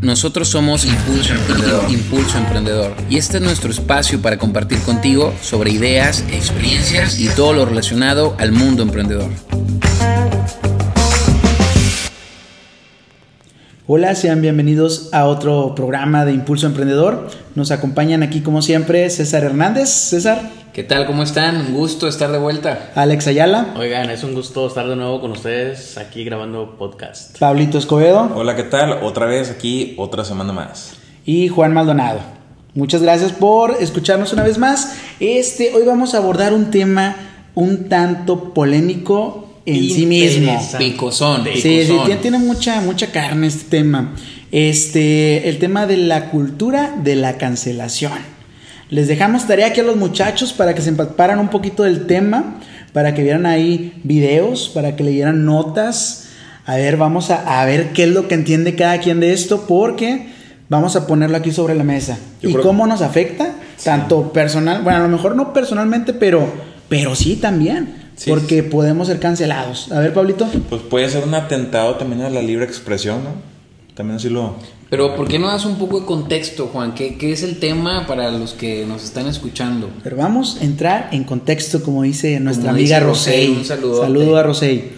Nosotros somos Impulso Emprendedor. Impulso Emprendedor. Y este es nuestro espacio para compartir contigo sobre ideas, experiencias y todo lo relacionado al mundo emprendedor. Hola, sean bienvenidos a otro programa de Impulso Emprendedor. Nos acompañan aquí como siempre César Hernández. César. ¿Qué tal? ¿Cómo están? Un gusto estar de vuelta. Alex Ayala. Oigan, es un gusto estar de nuevo con ustedes aquí grabando podcast. Pablito Escobedo. Hola, ¿qué tal? Otra vez aquí, otra semana más. Y Juan Maldonado. Muchas gracias por escucharnos una vez más. Este, hoy vamos a abordar un tema un tanto polémico en sí mismo. Picosón. Sí, sí, tiene mucha, mucha carne este tema. Este, el tema de la cultura de la cancelación. Les dejamos tarea aquí a los muchachos para que se empaparan un poquito del tema, para que vieran ahí videos, para que leyeran notas. A ver, vamos a, a ver qué es lo que entiende cada quien de esto, porque vamos a ponerlo aquí sobre la mesa. ¿Y cómo nos afecta? Tanto personal, bueno, a lo mejor no personalmente, pero, pero sí también porque podemos ser cancelados. A ver, Pablito. Pues puede ser un atentado también a la libre expresión, ¿no? También así lo... Pero ¿por qué no das un poco de contexto, Juan? ¿Qué, es el tema para los que nos están escuchando? Pero vamos a entrar en contexto, como dice nuestra amiga Rosey. Un saludo. Saludo a Rosey.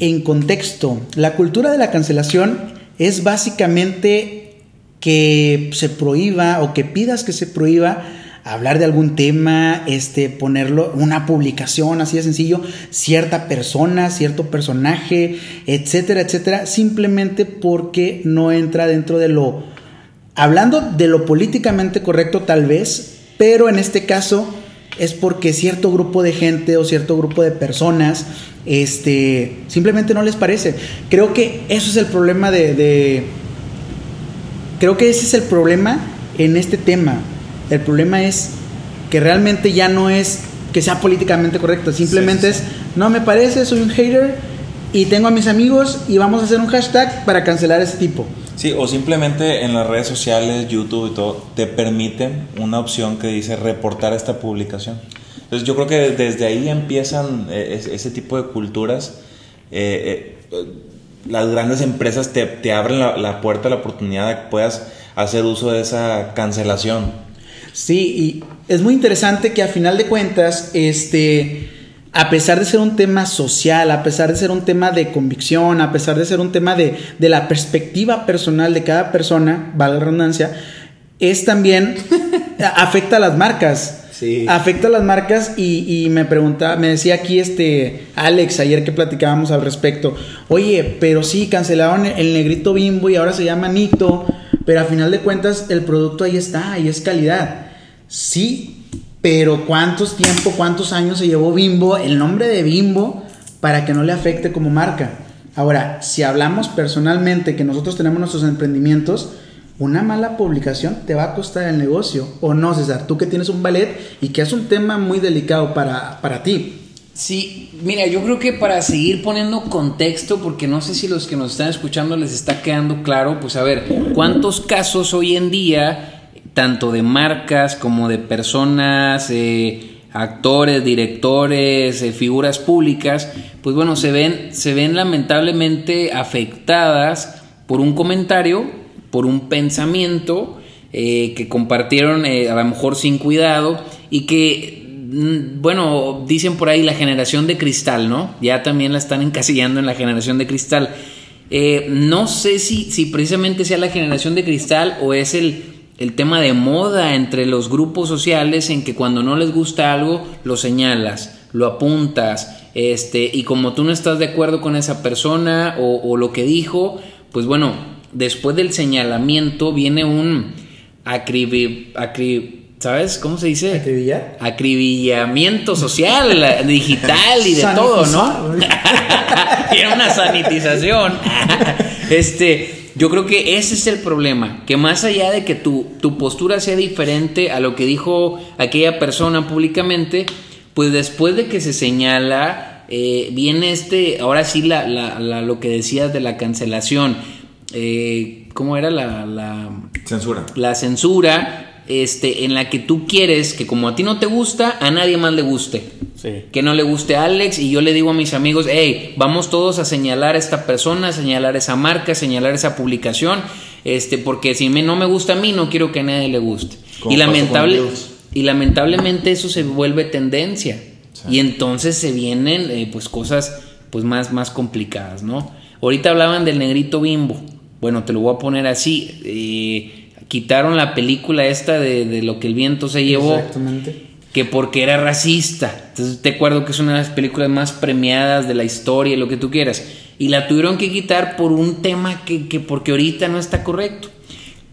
En contexto, la cultura de la cancelación es básicamente que se prohíba o que pidas que se prohíba hablar de algún tema, este, ponerlo, una publicación así de sencillo, cierta persona, cierto personaje, etcétera, etcétera, simplemente porque no entra dentro de lo, hablando de lo políticamente correcto tal vez, pero en este caso es porque cierto grupo de gente o cierto grupo de personas, este, simplemente no les parece. Creo que eso es el problema de, creo que ese es el problema en este tema el problema es que realmente ya no es que sea políticamente correcto, simplemente es, no me parece, soy un hater y tengo a mis amigos y vamos a hacer un hashtag para cancelar a ese tipo. Sí, o simplemente en las redes sociales, YouTube y todo, te permiten una opción que dice reportar esta publicación. Entonces yo creo que desde ahí empiezan eh, ese tipo de culturas. Eh, eh, las grandes empresas te, te abren la, la puerta, la oportunidad de que puedas hacer uso de esa cancelación. Sí, y es muy interesante que a final de cuentas, este, a pesar de ser un tema social, a pesar de ser un tema de convicción, a pesar de ser un tema de, de la perspectiva personal de cada persona, vale la redundancia, es también, afecta a las marcas. Sí. Afecta a las marcas y, y, me preguntaba, me decía aquí este Alex ayer que platicábamos al respecto, oye, pero sí, cancelaron el negrito bimbo y ahora se llama Nito pero a final de cuentas el producto ahí está, ahí es calidad. Sí, pero ¿cuántos tiempo, cuántos años se llevó Bimbo, el nombre de Bimbo, para que no le afecte como marca? Ahora, si hablamos personalmente que nosotros tenemos nuestros emprendimientos, una mala publicación te va a costar el negocio. ¿O no, César? Tú que tienes un ballet y que es un tema muy delicado para, para ti. Sí, mira, yo creo que para seguir poniendo contexto, porque no sé si los que nos están escuchando les está quedando claro, pues a ver, ¿cuántos casos hoy en día, tanto de marcas como de personas, eh, actores, directores, eh, figuras públicas, pues bueno, se ven, se ven lamentablemente afectadas por un comentario, por un pensamiento eh, que compartieron a lo mejor sin cuidado y que bueno, dicen por ahí la generación de cristal, ¿no? Ya también la están encasillando en la generación de cristal. Eh, no sé si, si precisamente sea la generación de cristal o es el, el tema de moda entre los grupos sociales en que cuando no les gusta algo lo señalas, lo apuntas, este, y como tú no estás de acuerdo con esa persona o, lo que dijo, pues bueno, después del señalamiento viene un acribi, ¿Sabes? ¿Cómo se dice? ¿Acribillar? Acribillamiento social, digital y de todo, ¿no? Tiene una sanitización. este, yo creo que ese es el problema, que más allá de que tu, tu postura sea diferente a lo que dijo aquella persona públicamente, pues después de que se señala, eh, viene este, ahora sí la, la, lo que decías de la cancelación. Eh, ¿Cómo era la, la censura? La censura este, en la que tú quieres que como a ti no te gusta, a nadie más le guste. Que no le guste a Alex y yo le digo a mis amigos, hey, vamos todos a señalar a esta persona, a señalar esa marca, a señalar esa publicación. Este, porque si me, no me gusta a mí, no quiero que a nadie le guste. Y, lamentable, y lamentablemente eso se vuelve tendencia. Y entonces se vienen eh, pues cosas pues más, más complicadas, ¿no? Ahorita hablaban del negrito bimbo. Bueno, te lo voy a poner así. Eh, quitaron la película esta de, de, lo que el viento se llevó. Exactamente. Que porque era racista. Entonces te acuerdo que es una de las películas más premiadas de la historia, lo que tú quieras. Y la tuvieron que quitar por un tema que, que porque ahorita no está correcto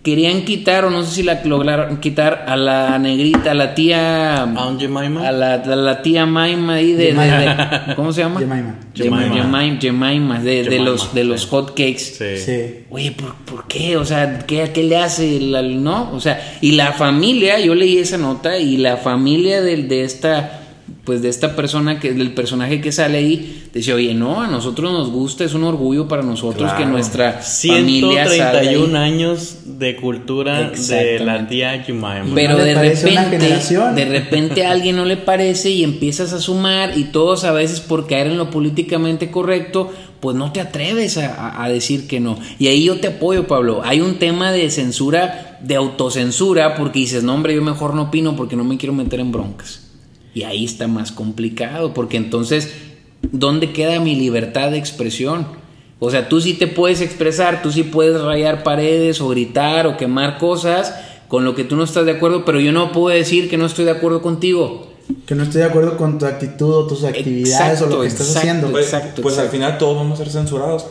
querían quitar, o no sé si la lograron quitar, a la negrita, a la tía. ¿A Jemima? A la, a la tía Maima ahí de, de, ¿Cómo se llama? Jemima. Jemima. Jemima, de, de, los, de los hot cakes. Sí. sí. Oye, ¿por, ¿por, qué? O sea, ¿qué, ¿qué le hace? La, ¿No? O sea, y la familia, yo leí esa nota, y la familia de, de esta pues de esta persona que del personaje que sale ahí decía oye no a nosotros nos gusta es un orgullo para nosotros que nuestra 131 familia años de cultura de la tía Jemima pero de repente de repente a alguien no le parece y empiezas a sumar y todos a veces por caer en lo políticamente correcto pues no te atreves a, a decir que no. Y ahí yo te apoyo Pablo. Hay un tema de censura de autocensura porque dices no hombre yo mejor no opino porque no me quiero meter en broncas y ahí está más complicado, porque entonces, ¿dónde queda mi libertad de expresión? O sea, tú sí te puedes expresar, tú sí puedes rayar paredes o gritar o quemar cosas con lo que tú no estás de acuerdo, pero yo no puedo decir que no estoy de acuerdo contigo. Que no estoy de acuerdo con tu actitud o tus actividades o lo que estás haciendo. Pues, pues al final todos vamos a ser censurados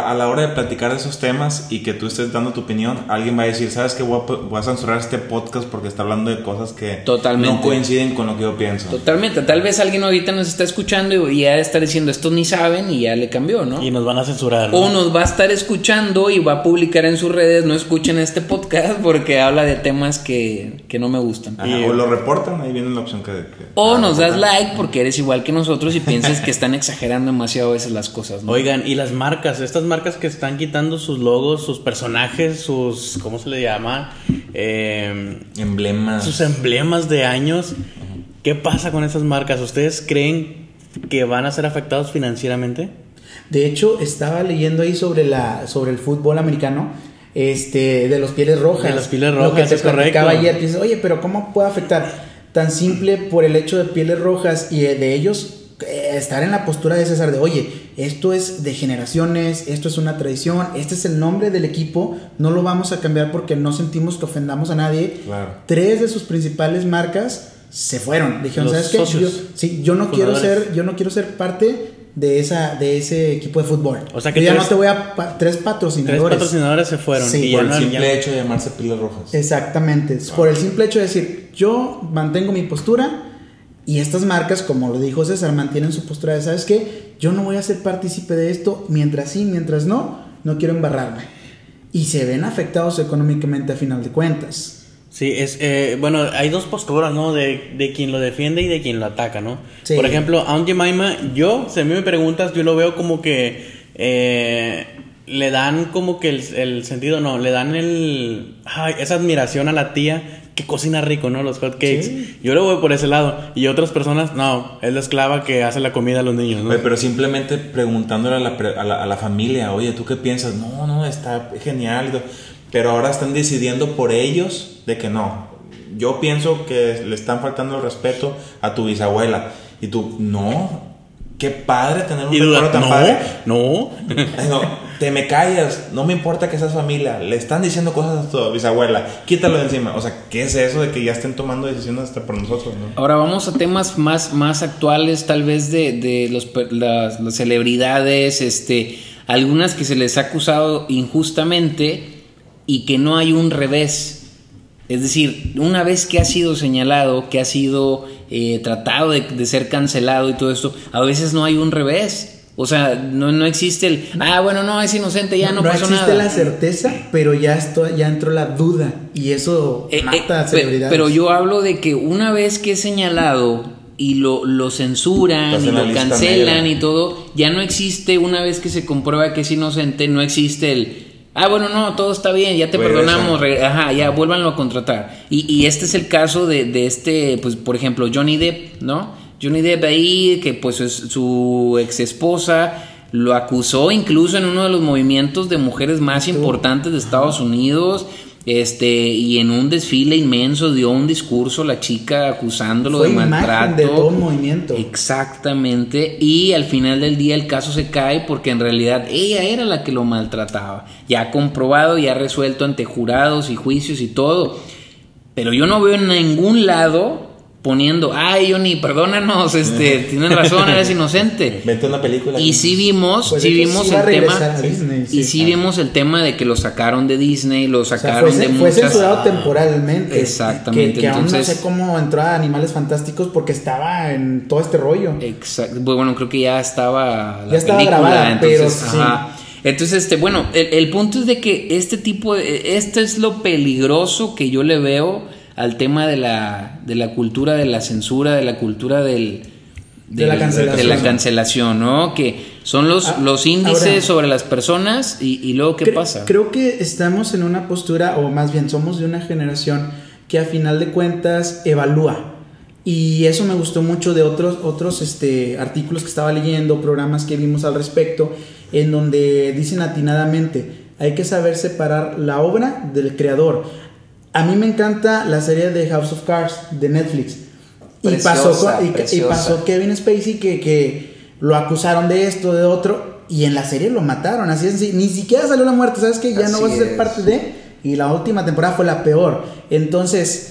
a, la hora de platicar de esos temas y que tú estés dando tu opinión, alguien va a decir, ¿sabes que voy a, censurar este podcast porque está hablando de cosas que no coinciden con lo que yo pienso? Totalmente. Tal vez alguien ahorita nos está escuchando y ya está diciendo, estos ni saben y ya le cambió, ¿no? Y nos van a censurar. O nos va a estar escuchando y va a publicar en sus redes, no escuchen este podcast porque habla de temas que, no me gustan. o lo reportan, ahí viene la opción que... o nos das like porque eres igual que nosotros y piensas que están exagerando demasiado a veces las cosas, ¿no? Oigan, y las marcas, estas marcas que están quitando sus logos, sus personajes, sus, ¿cómo se le llama? Em, emblemas. Sus emblemas de años. ¿Qué pasa con esas marcas? ¿Ustedes creen que van a ser afectados financieramente? De hecho, estaba leyendo ahí sobre, la, sobre el fútbol americano. Este, de los pieles rojas. De las pieles rojas, Lo que te correcto. ayer, que oye, pero ¿cómo puede afectar? Tan simple por el hecho de pieles rojas y de ellos estar en la postura de César de, oye, esto es de generaciones, esto es una tradición, este es el nombre del equipo, no lo vamos a cambiar porque no sentimos que ofendamos a nadie. Tres de sus principales marcas se fueron. Dijeron, ¿sabes qué? Yo, sí, yo no quiero ser, yo no quiero ser parte de esa de ese equipo de fútbol. O sea que ya no te voy a tres patrocinadores. Tres patrocinadores se fueron sí. por el simple hecho de llamarse Pilas Rojas. Exactamente, por el simple hecho de decir, yo mantengo mi postura y estas marcas, como lo dijo César, mantienen su postura de, ¿sabes qué? Yo no voy a ser partícipe de esto, mientras sí, mientras no, no quiero embarrarme. Y se ven afectados económicamente a final de cuentas. Sí, es, eh, bueno, hay dos posturas, ¿no? De, de, quien lo defiende y de quien lo ataca, ¿no? Por ejemplo, a un Jemima, yo, si a mí me preguntas, yo lo veo como que eh, le dan como que el, el, sentido, no, le dan el, ay, esa admiración a la tía que cocina rico, ¿no? Los hot cakes. Yo lo voy por ese lado. Y otras personas, no, es la esclava que hace la comida a los niños, ¿no? pero simplemente preguntándole a la, a, la, familia, oye, ¿tú qué piensas? No, no, está genial. Pero ahora están decidiendo por ellos de que no. Yo pienso que le están faltando el respeto a tu bisabuela. Y tú, no, Qué padre tener un recuerdo tan padre. No. no. Me callas. No me importa que seas familia. Le están diciendo cosas a tu bisabuela. Quítalo de encima. O sea, ¿qué es eso de que ya estén tomando decisiones hasta por nosotros? Ahora vamos a temas más, más actuales, tal vez de, de los, las, las celebridades, este, algunas que se les ha acusado injustamente y que no hay un revés. Es decir, una vez que ha sido señalado, que ha sido eh, tratado de, ser cancelado y todo esto, a veces no hay un revés. O sea, no, no existe el, ah, bueno, no, es inocente, ya no, no pasó nada. No existe la certeza, pero ya, esto, ya entró la duda y eso eh, mata a eh. Pero yo hablo de que una vez que es señalado y lo, lo censuran y lo cancelan y todo, ya no existe, una vez que se comprueba que es inocente, no existe el, Ah, bueno, no, todo está bien, ya te perdonamos, ajá, ya vuélvanlo a contratar. Y, y este es el caso de, de, este, pues, por ejemplo, Johnny Depp, ¿no? Johnny Depp ahí, que pues es su ex esposa, lo acusó incluso en uno de los movimientos de mujeres más importantes de Estados Unidos. Este, y en un desfile inmenso dio un discurso la chica acusándolo de maltrato. de todo movimiento. Exactamente. Y al final del día el caso se cae porque en realidad ella era la que lo maltrataba. Ya comprobado, ya resuelto ante jurados y juicios y todo. Pero yo no veo en ningún lado poniendo, ay Johnny, perdónanos, este, tienes razón, eres inocente. Vete una película. Y sí vimos, pues sí vimos el tema, y sí, vimos el tema de que lo sacaron de Disney, lo sacaron de muchas. Fue censurado temporalmente. Exactamente. Que, aún no sé cómo entró a Animales Fantásticos porque estaba en todo este rollo. Exacto. Bueno, creo que ya estaba la ya estaba grabada, entonces, pero Entonces, este, bueno, el, el punto es de que este tipo, de, esto es lo peligroso que yo le veo al tema de la, de la cultura de la censura, de la cultura del, de, la cancelación. ¿no? Que son los, ah, los índices sobre las personas y, luego qué pasa. Creo que estamos en una postura, o más bien somos de una generación que a final de cuentas evalúa. Y eso me gustó mucho de otros, otros este, artículos que estaba leyendo, programas que vimos al respecto, en donde dicen atinadamente, hay que saber separar la obra del creador. A mí me encanta la serie de House of Cards de Netflix. y, pasó, y, pasó Kevin Spacey que, que lo acusaron de esto, de otro, y en la serie lo mataron. Así es, ni siquiera salió la muerte, ¿sabes que Ya no vas a ser parte de. Y la última temporada fue la peor. Entonces,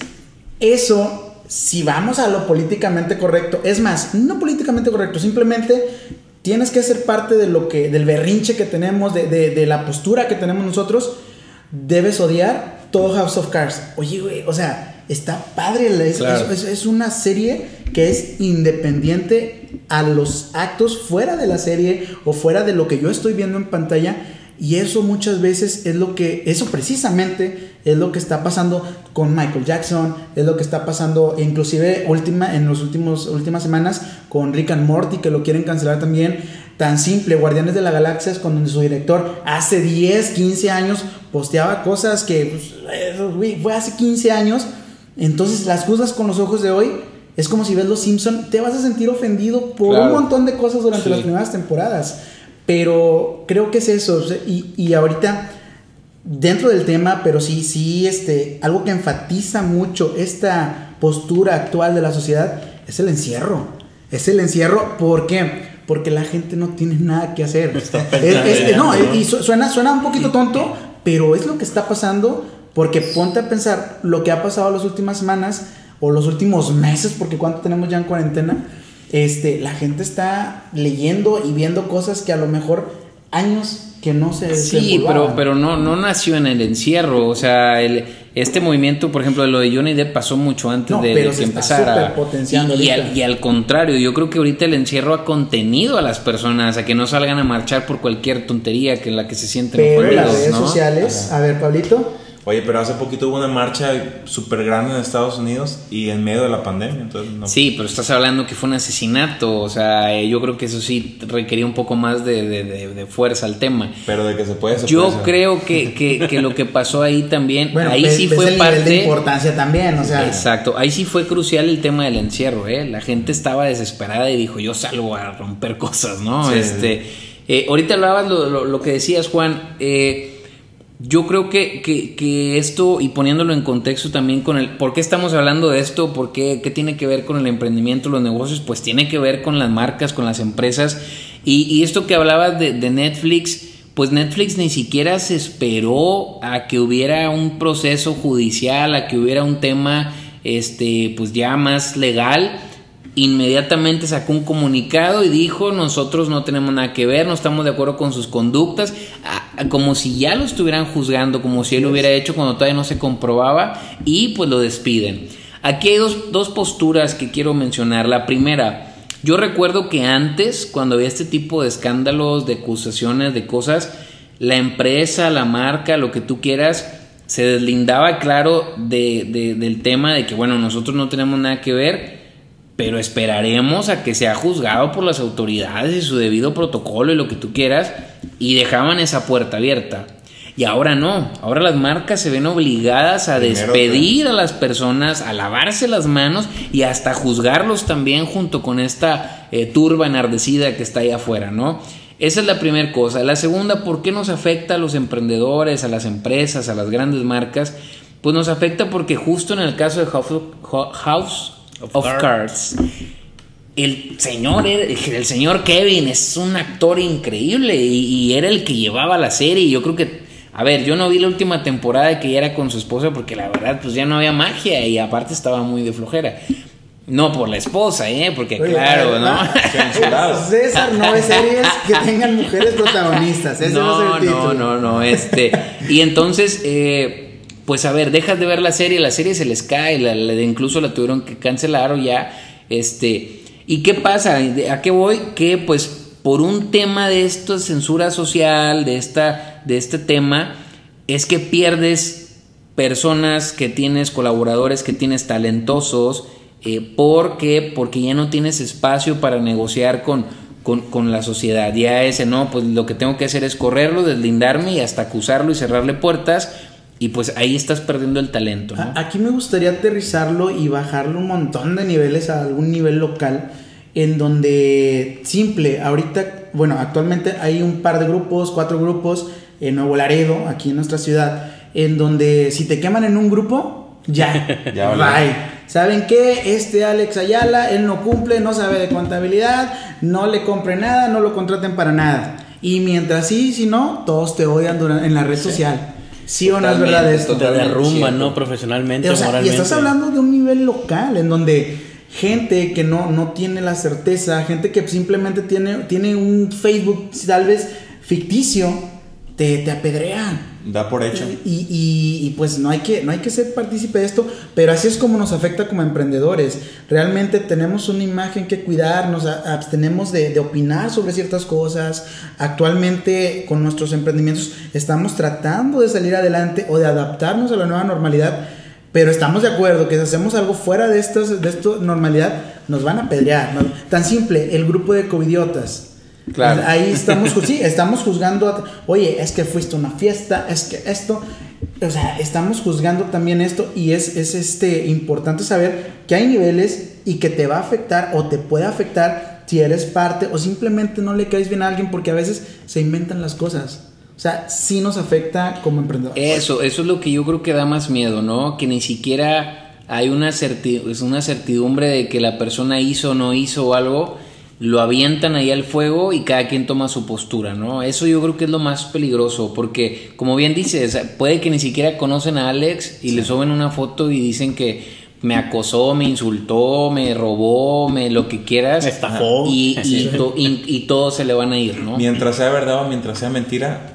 eso, si vamos a lo políticamente correcto, es más, no políticamente correcto, simplemente tienes que ser parte de lo que, del berrinche que tenemos, de, de, de la postura que tenemos nosotros. Debes odiar todo House of Cards. Oye, güey, o sea, está padre. Es, es, una serie que es independiente a los actos fuera de la serie o fuera de lo que yo estoy viendo en pantalla. Y eso muchas veces es lo que, eso precisamente es lo que está pasando con Michael Jackson, es lo que está pasando inclusive última, en las últimas semanas con Rick and Morty, que lo quieren cancelar también tan simple, Guardianes de la Galaxia, es cuando su director hace 10, 15 años posteaba cosas que pues, fue hace 15 años. Entonces las cosas con los ojos de hoy es como si ves Los Simpson, te vas a sentir ofendido por un montón de cosas durante las primeras temporadas. Pero creo que es eso. Y, y, ahorita, dentro del tema, pero sí, sí, este, algo que enfatiza mucho esta postura actual de la sociedad es el encierro. Es el encierro, ¿por qué? porque la gente no tiene nada que hacer. no, y suena, suena un poquito tonto, pero es lo que está pasando porque ponte a pensar lo que ha pasado las últimas semanas o los últimos meses, porque cuánto tenemos ya en cuarentena, este, la gente está leyendo y viendo cosas que a lo mejor años que no se Sí, pero, pero no, no nació en el encierro, o sea, el este movimiento, por ejemplo, de lo de Johnny Depp pasó mucho antes de, que empezara. Y, y, al, contrario, yo creo que ahorita el encierro ha contenido a las personas a que no salgan a marchar por cualquier tontería que en la que se sienten Pero las redes sociales, a ver, Pablito. Oye, pero hace poquito hubo una marcha súper grande en Estados Unidos y en medio de la pandemia, entonces Sí, pero estás hablando que fue un asesinato, o sea, eh, yo creo que eso sí requería un poco más de, fuerza al tema. Pero de que se puede... yo creo que, que, lo que pasó ahí también, ahí sí fue el parte... de importancia también, o sea... Exacto, ahí sí fue crucial el tema del encierro, ¿eh? La gente estaba desesperada y dijo, yo salgo a romper cosas, ¿no? Este, eh, ahorita hablabas lo, lo, que decías, Juan, eh yo creo que, que, esto, y poniéndolo en contexto también con el, ¿por qué estamos hablando de esto? ¿Por qué, qué tiene que ver con el emprendimiento, los negocios? Pues tiene que ver con las marcas, con las empresas. Y, esto que hablabas de, de, Netflix, pues Netflix ni siquiera se esperó a que hubiera un proceso judicial, a que hubiera un tema, este, pues ya más legal inmediatamente sacó un comunicado y dijo nosotros no tenemos nada que ver, no estamos de acuerdo con sus conductas, como si ya lo estuvieran juzgando, como si él lo hubiera hecho cuando todavía no se comprobaba y pues lo despiden. Aquí hay dos, dos posturas que quiero mencionar. La primera, yo recuerdo que antes, cuando había este tipo de escándalos, de acusaciones, de cosas, la empresa, la marca, lo que tú quieras, se deslindaba claro de, del tema de que, bueno, nosotros no tenemos nada que ver pero esperaremos a que sea juzgado por las autoridades y su debido protocolo y lo que tú quieras, y dejaban esa puerta abierta. Y ahora no, ahora las marcas se ven obligadas a despedir a las personas, a lavarse las manos y hasta juzgarlos también junto con esta eh, turba enardecida que está ahí afuera, ¿no? Esa es la primera cosa. La segunda, ¿por qué nos afecta a los emprendedores, a las empresas, a las grandes marcas? Pues nos afecta porque justo en el caso de House of, Cards, el señor, el señor Kevin es un actor increíble y, era el que llevaba la serie. Yo creo que, a ver, yo no vi la última temporada de que ya era con su esposa porque la verdad, pues ya no había magia y aparte estaba muy de flojera. No por la esposa, ¿eh? Porque claro, ¿no? César no ve series que tengan mujeres protagonistas. Ese no, no, no, no, este. Y entonces, eh, pues a ver, dejas de ver la serie, la serie se les cae, la, incluso la tuvieron que cancelar o ya, este. ¿Y qué pasa? ¿A qué voy? Que pues por un tema de esto, censura social, de, esta, de este tema, es que pierdes personas que tienes, colaboradores que tienes talentosos, eh, porque, porque ya no tienes espacio para negociar con, con, la sociedad. Ya ese, no, pues lo que tengo que hacer es correrlo, deslindarme y hasta acusarlo y cerrarle puertas. Y pues ahí estás perdiendo el talento. Aquí me gustaría aterrizarlo y bajarlo un montón de niveles a algún nivel local en donde simple, ahorita, bueno, actualmente hay un par de grupos, cuatro grupos en Nuevo Laredo, aquí en nuestra ciudad, en donde si te queman en un grupo, ya, ya bye. ¿Saben qué? Este Alex Ayala, él no cumple, no sabe de contabilidad, no le compre nada, no lo contraten para nada. Y mientras sí, si no, todos te odian en la red social. ¿Sí o no es verdad esto? Te derrumban, ¿no? Profesionalmente, Y estás hablando de un nivel local, en donde gente que no, no tiene la certeza, gente que simplemente tiene, tiene un Facebook tal vez ficticio, te, te apedrean. Da por hecho. Y, y, pues no hay, que, no hay que ser partícipe de esto, pero así es como nos afecta como emprendedores. Realmente tenemos una imagen que cuidar, nos abstenemos de, de opinar sobre ciertas cosas. Actualmente con nuestros emprendimientos estamos tratando de salir adelante o de adaptarnos a la nueva normalidad, pero estamos de acuerdo que si hacemos algo fuera de, estos, de esta normalidad, nos van a pedrear. Tan simple, el grupo de covidiotas Claro. Ahí estamos, sí, estamos juzgando, oye, es que fuiste a una fiesta, es que esto, o sea, estamos juzgando también esto y es, es este, importante saber que hay niveles y que te va a afectar o te puede afectar si eres parte o simplemente no le caes bien a alguien porque a veces se inventan las cosas. O sea, sí nos afecta como emprendedores. Eso, eso es lo que yo creo que da más miedo, ¿no? Que ni siquiera hay una, una certidumbre de que la persona hizo o no hizo algo lo avientan ahí al fuego y cada quien toma su postura, ¿no? Eso yo creo que es lo más peligroso, porque como bien dices, puede que ni siquiera conocen a Alex y le suben una foto y dicen que me acosó, me insultó, me robó, me lo que quieras. estafó. Y, y, todos se le van a ir, ¿no? Mientras sea verdad o mientras sea mentira,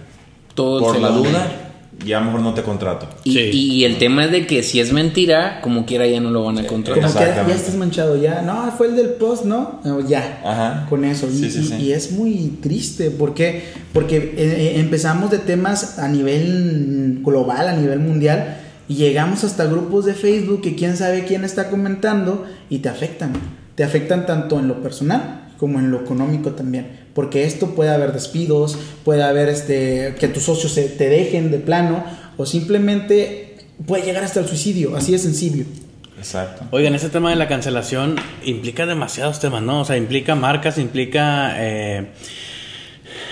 todos por la duda ya a lo mejor no te contrato. Y, el tema es de que si es mentira, como quiera ya no lo van a contratar. Como que ya estás manchado, ya. No, fue el del post, ¿no? ya. Ajá. Con eso. y, es muy triste. ¿Por qué? Porque eh, eh, empezamos de temas a nivel global, a nivel mundial, y llegamos hasta grupos de Facebook que quién sabe quién está comentando y te afectan. Te afectan tanto en lo personal como en lo económico también porque esto puede haber despidos, puede haber este, que tus socios se, te dejen de plano o simplemente puede llegar hasta el suicidio, así de sencillo. Exacto. Oigan, ese tema de la cancelación implica demasiados temas, ¿no? O sea, implica marcas, implica eh,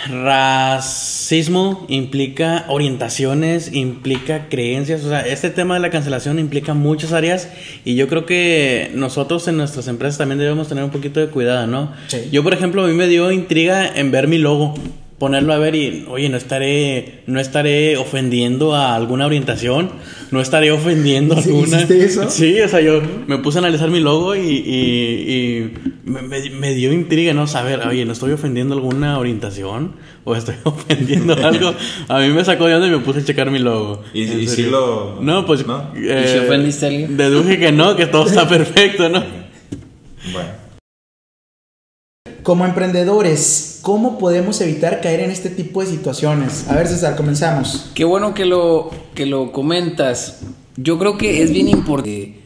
racismo, implica orientaciones, implica creencias. O sea, este tema de la cancelación implica muchas áreas y yo creo que nosotros en nuestras empresas también debemos tener un poquito de cuidado, ¿no? Yo, por ejemplo, a mí me dio intriga en ver mi logo ponerlo a ver y, oye, no estaré, no estaré ofendiendo a alguna orientación, no estaré ofendiendo a alguna. eso? Sí, o sea, yo me puse a analizar mi logo y, y, me, dio intriga, ¿no? Saber, oye, ¿no estoy ofendiendo alguna orientación? ¿O estoy ofendiendo algo? A mí me sacó de onda y me puse a checar mi logo. ¿Y, si lo.? No, pues. ¿no? Eh, ¿Y si ofendiste a alguien? Deduje que no, que todo está perfecto, ¿no? Bueno. Como emprendedores, ¿cómo podemos evitar caer en este tipo de situaciones? A ver, César, comenzamos. Qué bueno que lo, que lo comentas. Yo creo que es bien importante.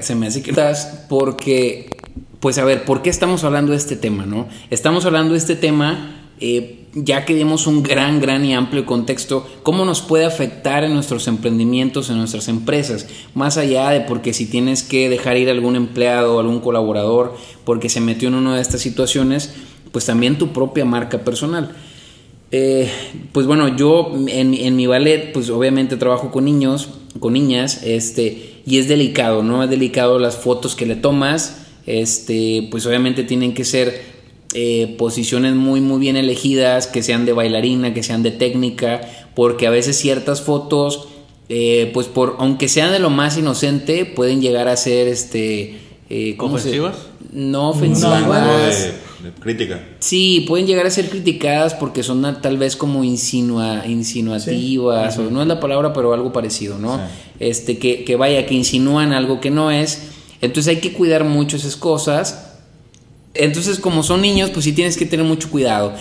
Se me hace que estás porque, pues a ver, ¿por qué estamos hablando de este tema, no? Estamos hablando de este tema eh, ya que dimos un gran, gran y amplio contexto, cómo nos puede afectar en nuestros emprendimientos, en nuestras empresas, más allá de porque si tienes que dejar ir algún empleado algún colaborador porque se metió en una de estas situaciones, pues también tu propia marca personal. Eh, pues bueno, yo en, en, mi ballet, pues obviamente trabajo con niños, con niñas, este, y es delicado, ¿no? Es delicado las fotos que le tomas, este, pues obviamente tienen que ser eh, posiciones muy, muy bien elegidas, que sean de bailarina, que sean de técnica, porque a veces ciertas fotos, eh, pues por, aunque sean de lo más inocente, pueden llegar a ser, este, ¿cómo ¿Ofensivas? No ofensivas. Crítica. Sí, pueden llegar a ser criticadas porque son tal vez como insinua, insinuativas, o no es la palabra, pero algo parecido, ¿no? Este, que, que vaya, que insinúan algo que no es. Entonces hay que cuidar mucho esas cosas. Entonces, como son niños, pues sí tienes que tener mucho cuidado.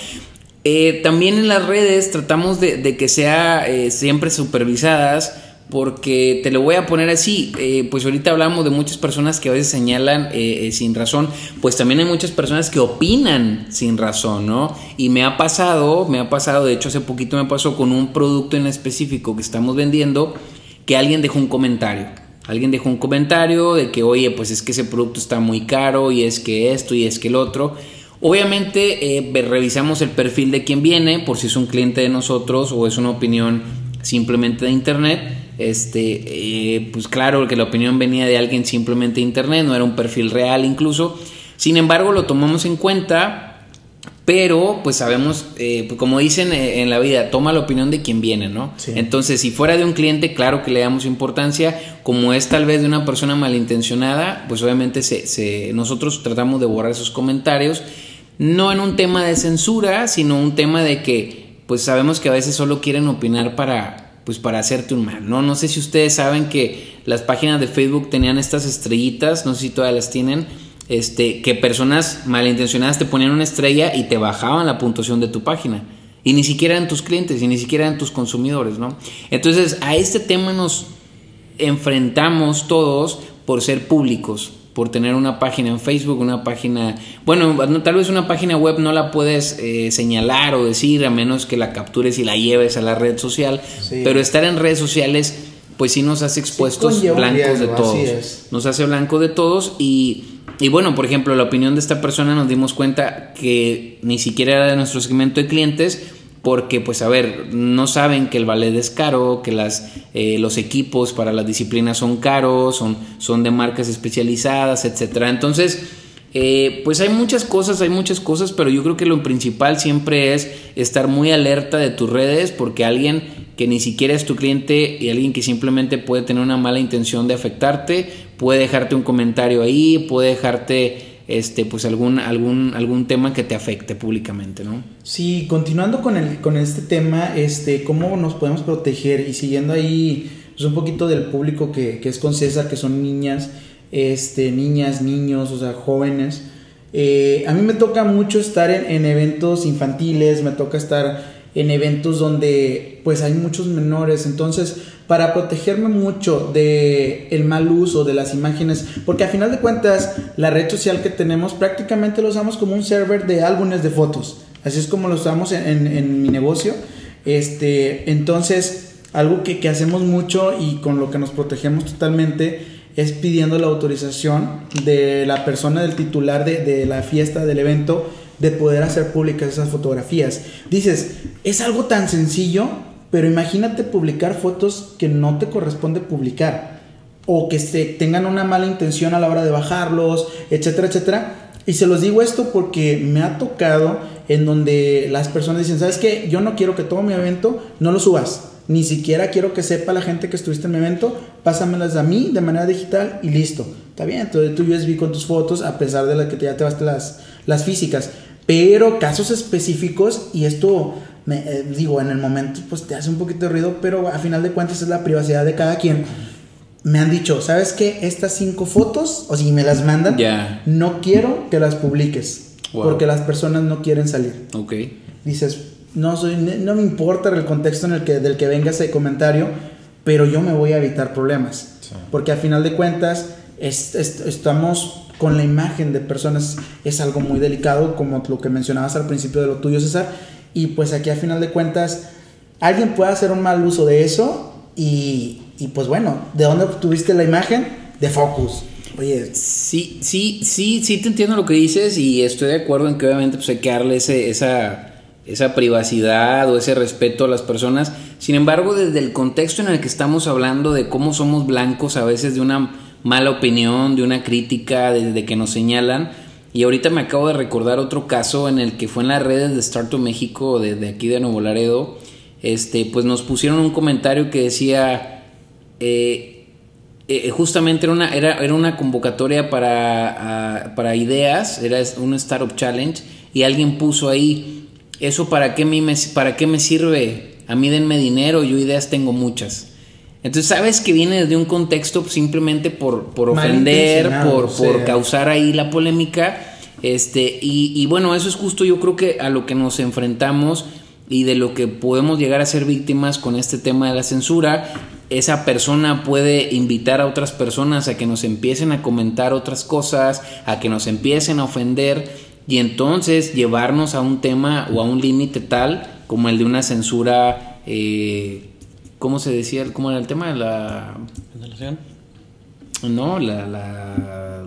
Eh, también en las redes tratamos de, que sea eh, siempre supervisadas porque te lo voy a poner así, eh, pues ahorita hablamos de muchas personas que a veces señalan sin razón, pues también hay muchas personas que opinan sin razón, ¿no? Y me ha pasado, me ha pasado, de hecho hace poquito me pasó con un producto en específico que estamos vendiendo, que alguien dejó un comentario. Alguien dejó un comentario de que, oye, pues es que ese producto está muy caro y es que esto y es que el otro. Obviamente revisamos el perfil de quien viene, por si es un cliente de nosotros o es una opinión simplemente de internet este, eh, pues claro que la opinión venía de alguien simplemente de internet, no era un perfil real incluso. Sin embargo, lo tomamos en cuenta, pero pues sabemos, eh, pues, como dicen eh, en la vida, toma la opinión de quien viene, ¿no? Entonces, si fuera de un cliente, claro que le damos importancia, como es tal vez de una persona malintencionada, pues obviamente se, nosotros tratamos de borrar esos comentarios, no en un tema de censura, sino un tema de que pues sabemos que a veces solo quieren opinar para, pues para hacerte un mal, ¿no? No sé si ustedes saben que las páginas de Facebook tenían estas estrellitas, no sé si todavía las tienen, este, que personas malintencionadas te ponían una estrella y te bajaban la puntuación de tu página. Y ni siquiera eran tus clientes, y ni siquiera eran tus consumidores, ¿no? Entonces, a este tema nos enfrentamos todos por ser públicos, por tener una página en Facebook, una página, bueno, tal vez una página web no la puedes eh, señalar o decir a menos que la captures y la lleves a la red social, pero estar en redes sociales pues sí nos hace expuestos blancos de todos, nos hace blanco de todos y, y bueno, por ejemplo, la opinión de esta persona nos dimos cuenta que ni siquiera era de nuestro segmento de clientes, porque pues a ver, no saben que el ballet es caro, que las, eh, los equipos para las disciplinas son caros, son, son de marcas especializadas, etc. Entonces, eh, pues hay muchas cosas, hay muchas cosas, pero yo creo que lo principal siempre es estar muy alerta de tus redes porque alguien que ni siquiera es tu cliente y alguien que simplemente puede tener una mala intención de afectarte, puede dejarte un comentario ahí, puede dejarte este, pues algún, algún, algún tema que te afecte públicamente, ¿no? Sí, continuando con, el, con este tema, este, ¿cómo nos podemos proteger? Y siguiendo ahí pues, un poquito del público que, que, es con César, que son niñas, este, niñas, niños, o sea, jóvenes. Eh, a mí me toca mucho estar en, en eventos infantiles, me toca estar en eventos donde pues hay muchos menores, entonces para protegerme mucho de el mal uso de las imágenes, porque a final de cuentas la red social que tenemos prácticamente lo usamos como un server de álbumes de fotos, así es como lo usamos en, mi negocio, este, entonces algo que, hacemos mucho y con lo que nos protegemos totalmente es pidiendo la autorización de la persona del titular de, de la fiesta, del evento, de poder hacer públicas esas fotografías. Dices, es algo tan sencillo, pero imagínate publicar fotos que no te corresponde publicar o que se tengan una mala intención a la hora de bajarlos, etcétera, etcétera. Y se los digo esto porque me ha tocado en donde las personas dicen, ¿sabes qué? Yo no quiero que todo mi evento no lo subas. Ni siquiera quiero que sepa la gente que estuviste en mi evento. Pásamelas a mí de manera digital y listo. Está bien, entonces tú USB con tus fotos a pesar de la que ya te vas las, las físicas. Pero casos específicos, y esto me, eh, digo, en el momento pues te hace un poquito de ruido, pero a final de cuentas es la privacidad de cada quien. Me han dicho, ¿sabes qué? Estas cinco fotos, o si me las mandan, no quiero que las publiques. Porque las personas no quieren salir. Ok. Dices, no, soy, no me importa el contexto en el que, del que venga ese comentario, pero yo me voy a evitar problemas. Porque a final de cuentas estamos con la imagen de personas es algo muy delicado, como lo que mencionabas al principio de lo tuyo, César. Y pues aquí a final de cuentas, alguien puede hacer un mal uso de eso y, y pues bueno, ¿de dónde obtuviste la imagen? De Focus. Oye, sí, sí, sí, sí te entiendo lo que dices y estoy de acuerdo en que obviamente pues hay que darle ese, esa, esa privacidad o ese respeto a las personas. Sin embargo, desde el contexto en el que estamos hablando de cómo somos blancos a veces de una mala opinión, de una crítica, desde que nos señalan, y ahorita me acabo de recordar otro caso en el que fue en las redes de Startup México, de, aquí de Nuevo Laredo, este, pues nos pusieron un comentario que decía, eh, eh, justamente era una, era, era una convocatoria para, para ideas, era un Startup Challenge, y alguien puso ahí, ¿eso para qué, me, para qué me sirve? A mí denme dinero, yo ideas tengo muchas. Entonces sabes que viene de un contexto simplemente por, por ofender, por, por causar ahí la polémica. Este, y, y, bueno, eso es justo yo creo que a lo que nos enfrentamos y de lo que podemos llegar a ser víctimas con este tema de la censura. Esa persona puede invitar a otras personas a que nos empiecen a comentar otras cosas, a que nos empiecen a ofender y entonces llevarnos a un tema o a un límite tal como el de una censura eh, ¿Cómo se decía? ¿Cómo era el tema de la. No, la,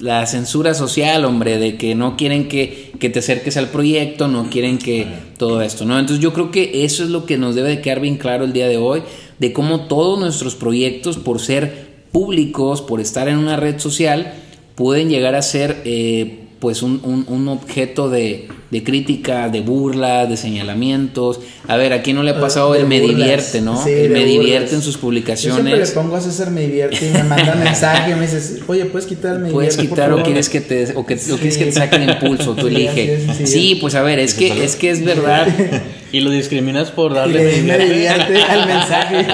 la, censura social, hombre, de que no quieren que, que, te acerques al proyecto, no quieren que todo esto, ¿no? Entonces yo creo que eso es lo que nos debe de quedar bien claro el día de hoy, de cómo todos nuestros proyectos, por ser públicos, por estar en una red social, pueden llegar a ser eh, pues un, un, objeto de, de, crítica, de burla, de señalamientos. A ver, aquí no le ha pasado el me divierte, ¿no? el me divierte en sus publicaciones. Yo siempre le pongo a César me divierte y me manda un mensaje y me dices, oye, ¿puedes quitar el me Puedes quitar o quieres que te, o que, o quieres que te saquen impulso, tú elige. Sí, pues a ver, es que, es que es verdad. Y lo discriminas por darle me divierte al mensaje.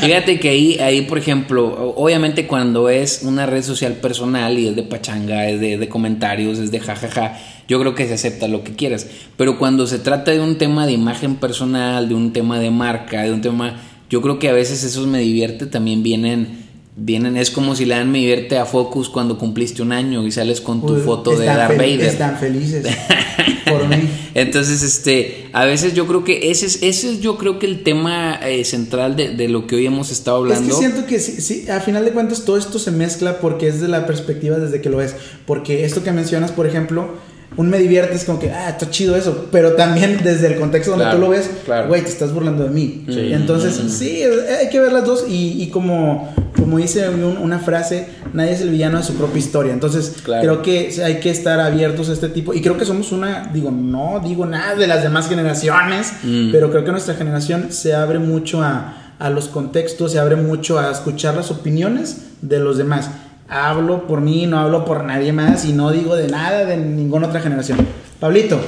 Fíjate que ahí, ahí, por ejemplo, obviamente cuando es una red social personal y es de pachanga, es de, de comentarios, es de jajaja, yo creo que se acepta lo que quieras. Pero cuando se trata de un tema de imagen personal, de un tema de marca, de un tema, yo creo que a veces esos me divierte también vienen vienen, es como si le dan me divierte a Focus cuando cumpliste un año y sales con tu foto de Darth Vader. Están felices por mí. Entonces, este, a veces yo creo que ese es, ese es yo creo que el tema eh, central de, de, lo que hoy hemos estado hablando. Es que siento que sí, sí, a final de cuentas todo esto se mezcla porque es de la perspectiva desde que lo es. Porque esto que mencionas, por ejemplo, un me diviertes como que, ah, está chido eso, pero también desde el contexto donde tú lo ves, güey, te estás burlando de mí. Entonces, sí, hay que ver las dos y, y como, como dice una frase, nadie es el villano de su propia historia. Entonces, creo que hay que estar abiertos a este tipo y creo que somos una, digo, no digo nada de las demás generaciones, mm. pero creo que nuestra generación se abre mucho a, a los contextos, se abre mucho a escuchar las opiniones de los demás hablo por mí, no hablo por nadie más y no digo de nada de ninguna otra generación. Pablito.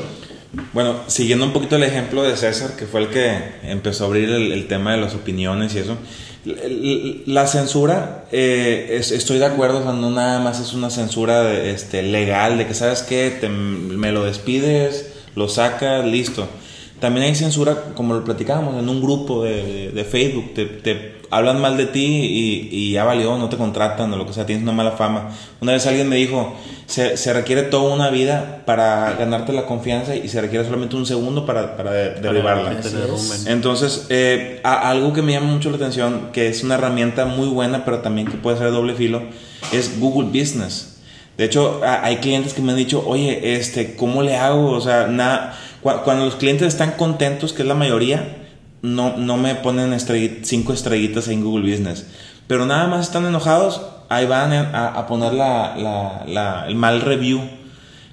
Bueno, siguiendo un poquito el ejemplo de César, que fue el que empezó a abrir el, tema de las opiniones y eso, la censura, eh, estoy de acuerdo, no nada más es una censura este, legal, de que sabes que me lo despides, lo sacas, listo. También hay censura, como lo platicábamos, en un grupo de, Facebook, te hablan mal de ti y, y, ya valió, no te contratan o lo que sea, tienes una mala fama. Una vez alguien me dijo, se, se requiere toda una vida para ganarte la confianza y se requiere solamente un segundo para, para derribarla. Entonces, eh, algo que me llama mucho la atención, que es una herramienta muy buena, pero también que puede ser de doble filo, es Google Business. De hecho, hay clientes que me han dicho, oye, este, ¿cómo le hago? O sea, nada, cuando los clientes están contentos, que es la mayoría, no, no me ponen cinco estrellitas en Google Business. Pero nada más están enojados, ahí van a, poner la, el mal review.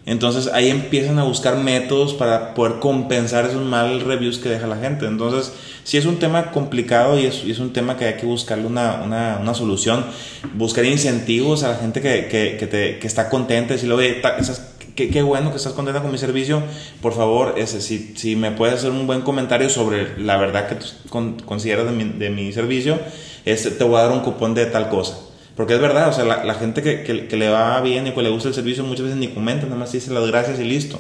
Entonces ahí empiezan a buscar métodos para poder compensar esos mal reviews que deja la gente. Entonces, si es un tema complicado y es, es un tema que hay que buscarle una, una, una, solución, buscar incentivos a la gente que, que, que, te, que está contenta, decirle, oye, esas qué, bueno que estás contenta con mi servicio. Por favor, ese, si, si me puedes hacer un buen comentario sobre la verdad que tú consideras de mi, de mi servicio, este, te voy a dar un cupón de tal cosa. Porque es verdad, o sea, la, la gente que, que, le va bien y que le gusta el servicio muchas veces ni comenta, nada más dice las gracias y listo.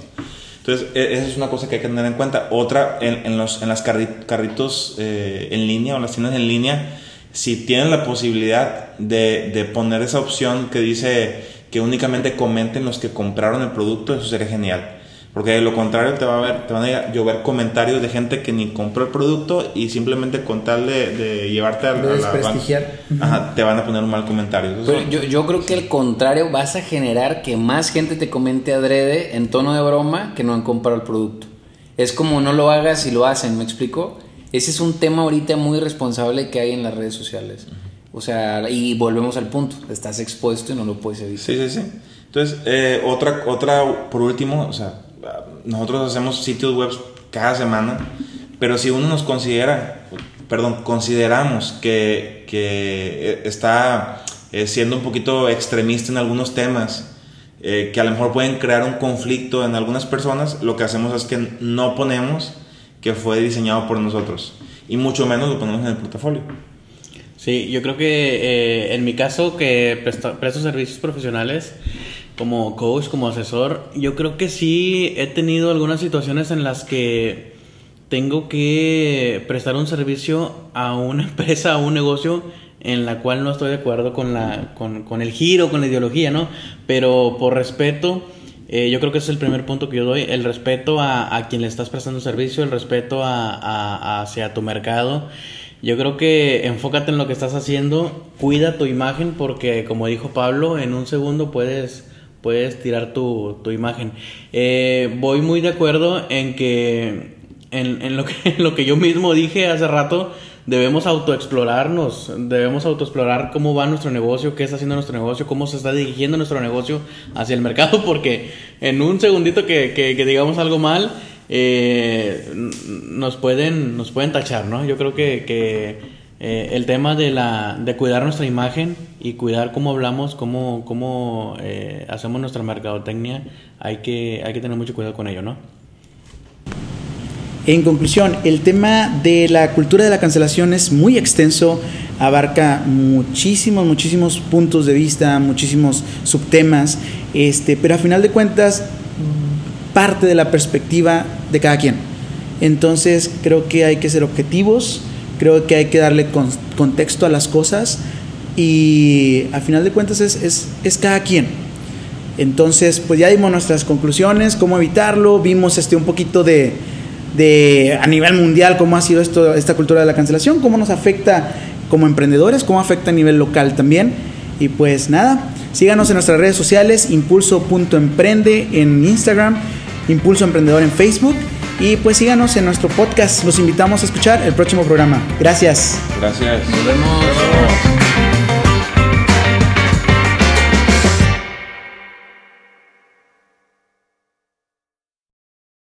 Entonces, e, esa es una cosa que hay que tener en cuenta. Otra, en, en los en las carritos eh, en línea o las tiendas en línea, si tienen la posibilidad de, de poner esa opción que dice que únicamente comenten los que compraron el producto, eso sería genial. Porque de lo contrario te, va a ver, te van a llover comentarios de gente que ni compró el producto y simplemente con tal de, llevarte a, de la te van a poner un mal comentario. yo, yo creo que al contrario vas a generar que más gente te comente adrede en tono de broma que no han comprado el producto. Es como no lo hagas y lo hacen, ¿me explico? Ese es un tema ahorita muy responsable que hay en las redes sociales. O sea, y volvemos al punto, estás expuesto y no lo puedes evitar. Sí, sí, sí. Entonces, eh, otra, otra, por último, o sea, nosotros hacemos sitios web cada semana, pero si uno nos considera, perdón, consideramos que, que está eh, siendo un poquito extremista en algunos temas, eh, que a lo mejor pueden crear un conflicto en algunas personas, lo que hacemos es que no ponemos que fue diseñado por nosotros y mucho menos lo ponemos en el portafolio. Sí, yo creo que eh, en mi caso que presto, presto servicios profesionales, como coach, como asesor, yo creo que sí he tenido algunas situaciones en las que tengo que prestar un servicio a una empresa, a un negocio en la cual no estoy de acuerdo con, la, con, con el giro, con la ideología, ¿no? Pero por respeto, eh, yo creo que ese es el primer punto que yo doy, el respeto a, a quien le estás prestando servicio, el respeto a, a, hacia tu mercado. Yo creo que enfócate en lo que estás haciendo, cuida tu imagen porque como dijo Pablo, en un segundo puedes puedes tirar tu, tu imagen. Eh, voy muy de acuerdo en que en, en, lo que lo que yo mismo dije hace rato, debemos autoexplorarnos, debemos autoexplorar cómo va nuestro negocio, qué está haciendo nuestro negocio, cómo se está dirigiendo nuestro negocio hacia el mercado, porque en un segundito que, que, que digamos algo mal, eh, nos, pueden, nos pueden tachar, ¿no? Yo creo que, eh, el tema de, la, de cuidar nuestra imagen y cuidar cómo hablamos, cómo, cómo eh, hacemos nuestra mercadotecnia, hay que, hay que tener mucho cuidado con ello, ¿no? En conclusión, el tema de la cultura de la cancelación es muy extenso, abarca muchísimos, muchísimos puntos de vista, muchísimos subtemas, este, pero a final de cuentas parte de la perspectiva de cada quien. Entonces creo que hay que ser objetivos, Creo que hay que darle contexto a las cosas y al final de cuentas es, es, cada quien. Entonces, pues ya dimos nuestras conclusiones, cómo evitarlo, vimos este un poquito de, de a nivel mundial cómo ha sido esto, esta cultura de la cancelación, cómo nos afecta como emprendedores, cómo afecta a nivel local también. Y pues nada, síganos en nuestras redes sociales, impulso.emprende en Instagram, Impulso Emprendedor en Facebook y pues síganos en nuestro podcast. Los invitamos a escuchar el próximo programa. Gracias. Gracias. Nos vemos.